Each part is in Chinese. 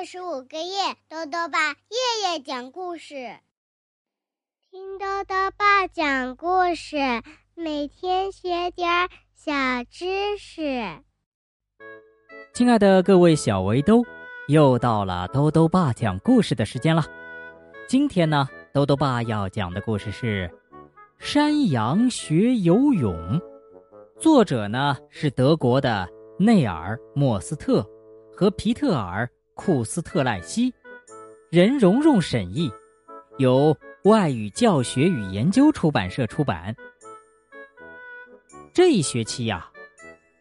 二十五个月，豆豆爸夜夜讲故事，听豆豆爸讲故事，每天学点小知识。亲爱的各位小围兜，又到了豆豆爸讲故事的时间了。今天呢，豆豆爸要讲的故事是《山羊学游泳》，作者呢是德国的内尔·莫斯特和皮特尔。库斯特赖希，任蓉蓉审译，由外语教学与研究出版社出版。这一学期呀，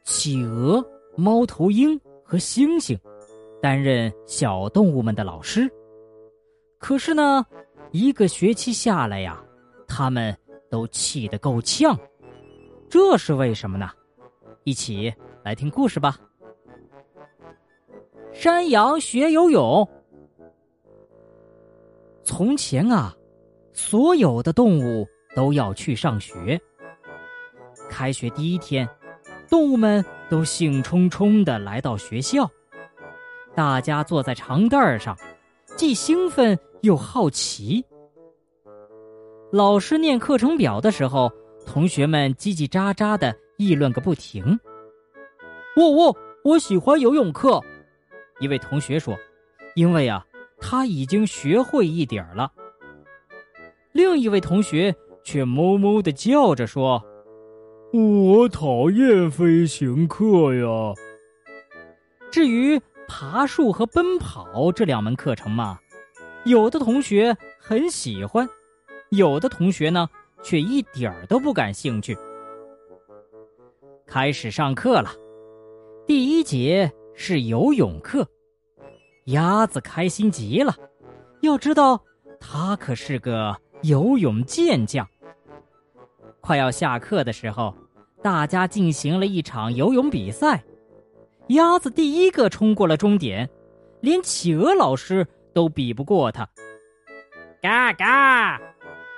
企鹅、猫头鹰和猩猩担任小动物们的老师。可是呢，一个学期下来呀，他们都气得够呛。这是为什么呢？一起来听故事吧。山羊学游泳。从前啊，所有的动物都要去上学。开学第一天，动物们都兴冲冲的来到学校。大家坐在长凳上，既兴奋又好奇。老师念课程表的时候，同学们叽叽喳喳的议论个不停。我我我喜欢游泳课。一位同学说：“因为啊，他已经学会一点了。”另一位同学却哞哞的叫着说：“我讨厌飞行课呀。”至于爬树和奔跑这两门课程嘛，有的同学很喜欢，有的同学呢却一点儿都不感兴趣。开始上课了，第一节。是游泳课，鸭子开心极了。要知道，他可是个游泳健将。快要下课的时候，大家进行了一场游泳比赛。鸭子第一个冲过了终点，连企鹅老师都比不过他。嘎嘎，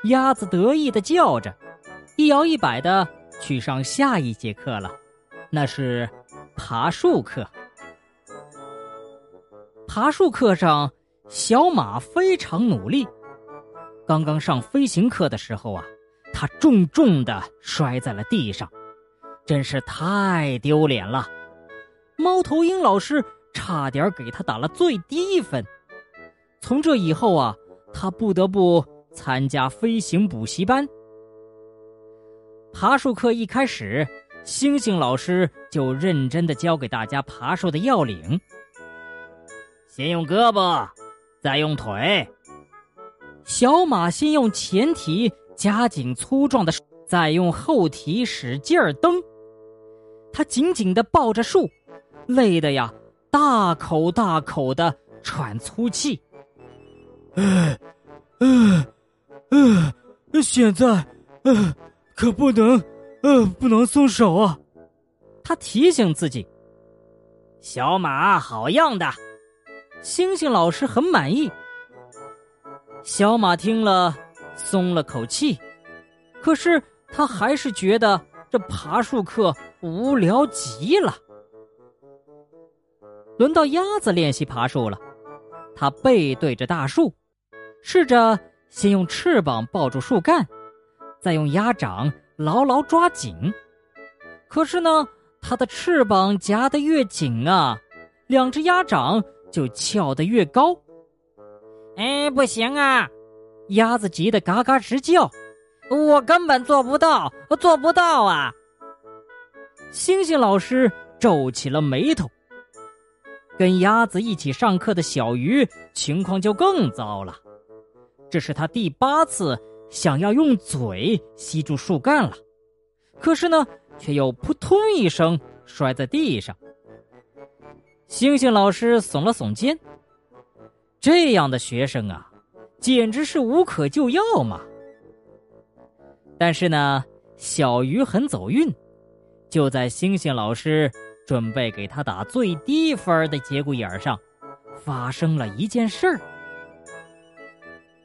鸭子得意的叫着，一摇一摆的去上下一节课了，那是爬树课。爬树课上，小马非常努力。刚刚上飞行课的时候啊，他重重的摔在了地上，真是太丢脸了。猫头鹰老师差点给他打了最低分。从这以后啊，他不得不参加飞行补习班。爬树课一开始，星星老师就认真的教给大家爬树的要领。先用胳膊，再用腿。小马先用前蹄夹紧粗壮的树，再用后蹄使劲儿蹬。他紧紧的抱着树，累得呀，大口大口的喘粗气。嗯，嗯，嗯，现在，嗯，可不能，嗯，不能松手啊！他提醒自己。小马好样的！星星老师很满意。小马听了，松了口气，可是他还是觉得这爬树课无聊极了。轮到鸭子练习爬树了，它背对着大树，试着先用翅膀抱住树干，再用鸭掌牢牢抓紧。可是呢，它的翅膀夹得越紧啊，两只鸭掌。就翘得越高，哎，不行啊！鸭子急得嘎嘎直叫，我根本做不到，做不到啊！星星老师皱起了眉头。跟鸭子一起上课的小鱼情况就更糟了，这是他第八次想要用嘴吸住树干了，可是呢，却又扑通一声摔在地上。星星老师耸了耸肩，这样的学生啊，简直是无可救药嘛。但是呢，小鱼很走运，就在星星老师准备给他打最低分的节骨眼上，发生了一件事儿。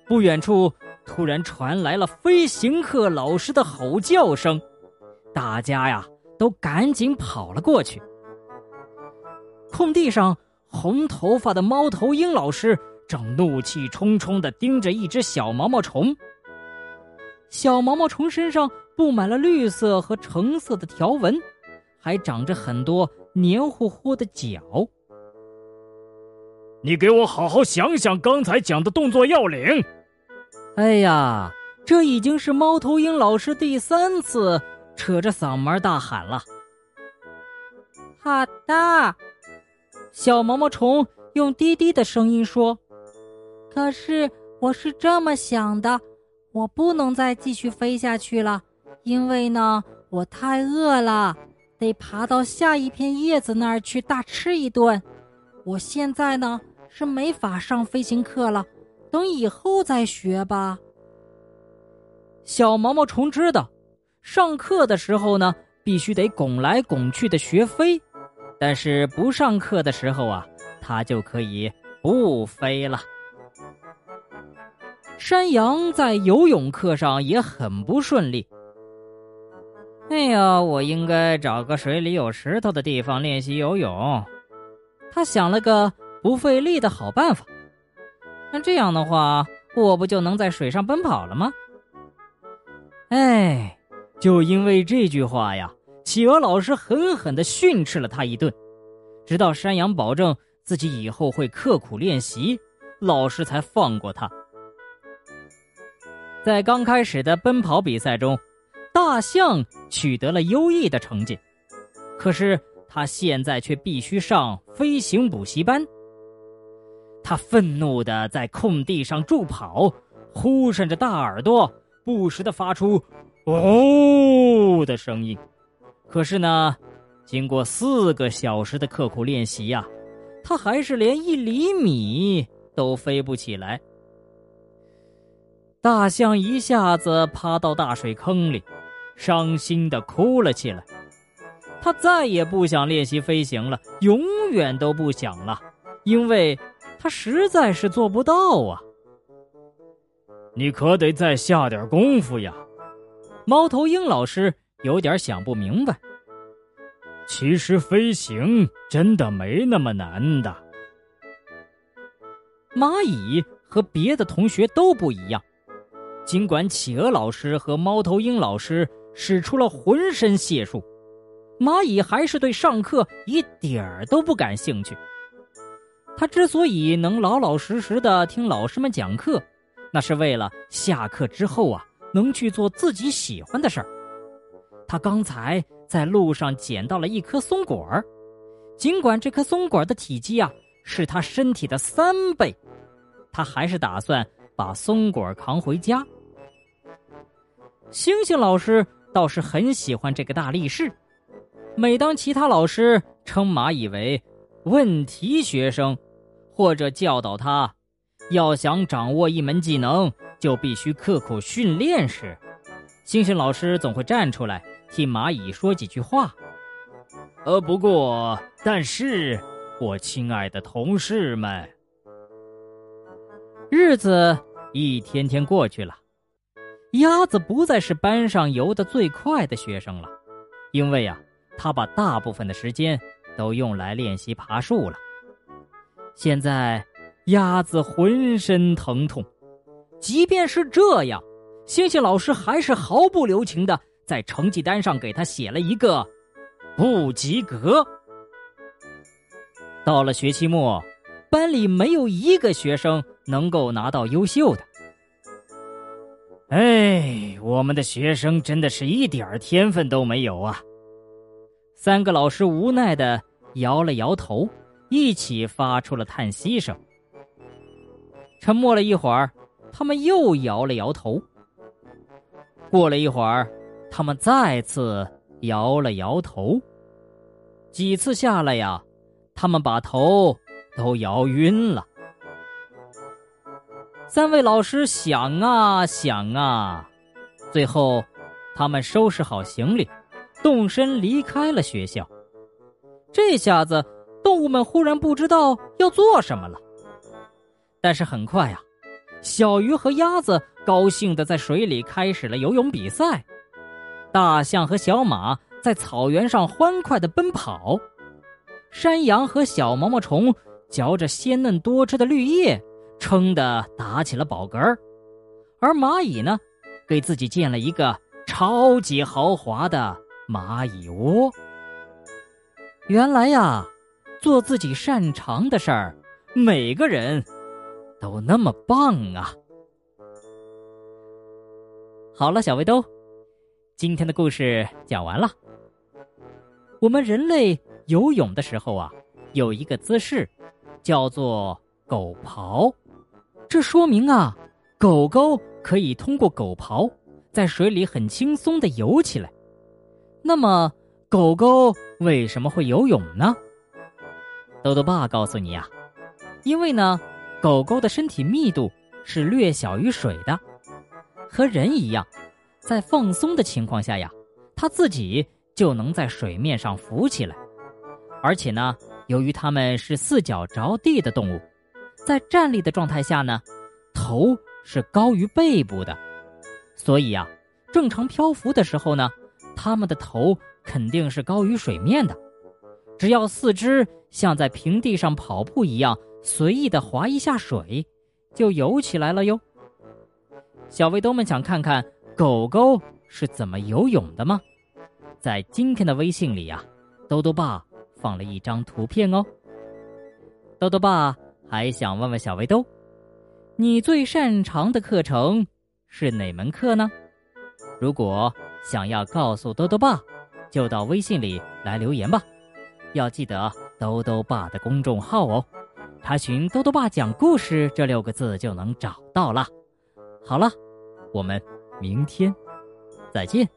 不远处突然传来了飞行课老师的吼叫声，大家呀都赶紧跑了过去。空地上红头发的猫头鹰老师正怒气冲冲地盯着一只小毛毛虫。小毛毛虫身上布满了绿色和橙色的条纹，还长着很多黏糊糊的脚。你给我好好想想刚才讲的动作要领。哎呀，这已经是猫头鹰老师第三次扯着嗓门大喊了。好的，小毛毛虫用低低的声音说：“可是我是这么想的，我不能再继续飞下去了，因为呢，我太饿了，得爬到下一片叶子那儿去大吃一顿。我现在呢是没法上飞行课了。”等以后再学吧。小毛毛虫知道，上课的时候呢，必须得拱来拱去的学飞；但是不上课的时候啊，它就可以不飞了。山羊在游泳课上也很不顺利。哎呀，我应该找个水里有石头的地方练习游泳。他想了个不费力的好办法。那这样的话，我不就能在水上奔跑了吗？哎，就因为这句话呀，企鹅老师狠狠的训斥了他一顿，直到山羊保证自己以后会刻苦练习，老师才放过他。在刚开始的奔跑比赛中，大象取得了优异的成绩，可是他现在却必须上飞行补习班。他愤怒的在空地上助跑，呼扇着大耳朵，不时的发出“哦”的声音。可是呢，经过四个小时的刻苦练习呀，他还是连一厘米都飞不起来。大象一下子趴到大水坑里，伤心的哭了起来。他再也不想练习飞行了，永远都不想了，因为。他实在是做不到啊！你可得再下点功夫呀！猫头鹰老师有点想不明白。其实飞行真的没那么难的。蚂蚁和别的同学都不一样，尽管企鹅老师和猫头鹰老师使出了浑身解数，蚂蚁还是对上课一点儿都不感兴趣。他之所以能老老实实的听老师们讲课，那是为了下课之后啊，能去做自己喜欢的事儿。他刚才在路上捡到了一颗松果儿，尽管这颗松果的体积啊是他身体的三倍，他还是打算把松果扛回家。星星老师倒是很喜欢这个大力士，每当其他老师称蚂蚁为问题学生。或者教导他，要想掌握一门技能，就必须刻苦训练时，星星老师总会站出来替蚂蚁说几句话。呃，不过，但是，我亲爱的同事们，日子一天天过去了，鸭子不再是班上游得最快的学生了，因为呀，他把大部分的时间都用来练习爬树了。现在，鸭子浑身疼痛，即便是这样，星星老师还是毫不留情的在成绩单上给他写了一个不及格。到了学期末，班里没有一个学生能够拿到优秀的。哎，我们的学生真的是一点天分都没有啊！三个老师无奈的摇了摇头。一起发出了叹息声。沉默了一会儿，他们又摇了摇头。过了一会儿，他们再次摇了摇头。几次下来呀，他们把头都摇晕了。三位老师想啊想啊，最后，他们收拾好行李，动身离开了学校。这下子。动物们忽然不知道要做什么了，但是很快呀，小鱼和鸭子高兴的在水里开始了游泳比赛，大象和小马在草原上欢快的奔跑，山羊和小毛毛虫嚼着鲜嫩多汁的绿叶，撑得打起了饱嗝儿，而蚂蚁呢，给自己建了一个超级豪华的蚂蚁窝。原来呀，做自己擅长的事儿，每个人都那么棒啊！好了，小围兜，今天的故事讲完了。我们人类游泳的时候啊，有一个姿势，叫做狗刨。这说明啊，狗狗可以通过狗刨在水里很轻松的游起来。那么，狗狗为什么会游泳呢？豆豆爸告诉你呀，因为呢，狗狗的身体密度是略小于水的，和人一样，在放松的情况下呀，它自己。就能在水面上浮起来，而且呢，由于它们是四脚着地的动物，在站立的状态下呢，头是高于背部的，所以啊，正常漂浮的时候呢，它们的头肯定是高于水面的。只要四肢像在平地上跑步一样随意的划一下水，就游起来了哟。小围兜们想看看狗狗是怎么游泳的吗？在今天的微信里呀，豆豆爸放了一张图片哦。豆豆爸还想问问小围兜，你最擅长的课程是哪门课呢？如果想要告诉豆豆爸，就到微信里来留言吧。要记得豆豆爸的公众号哦，查询“豆豆爸讲故事”这六个字就能找到了。好了，我们明天再见。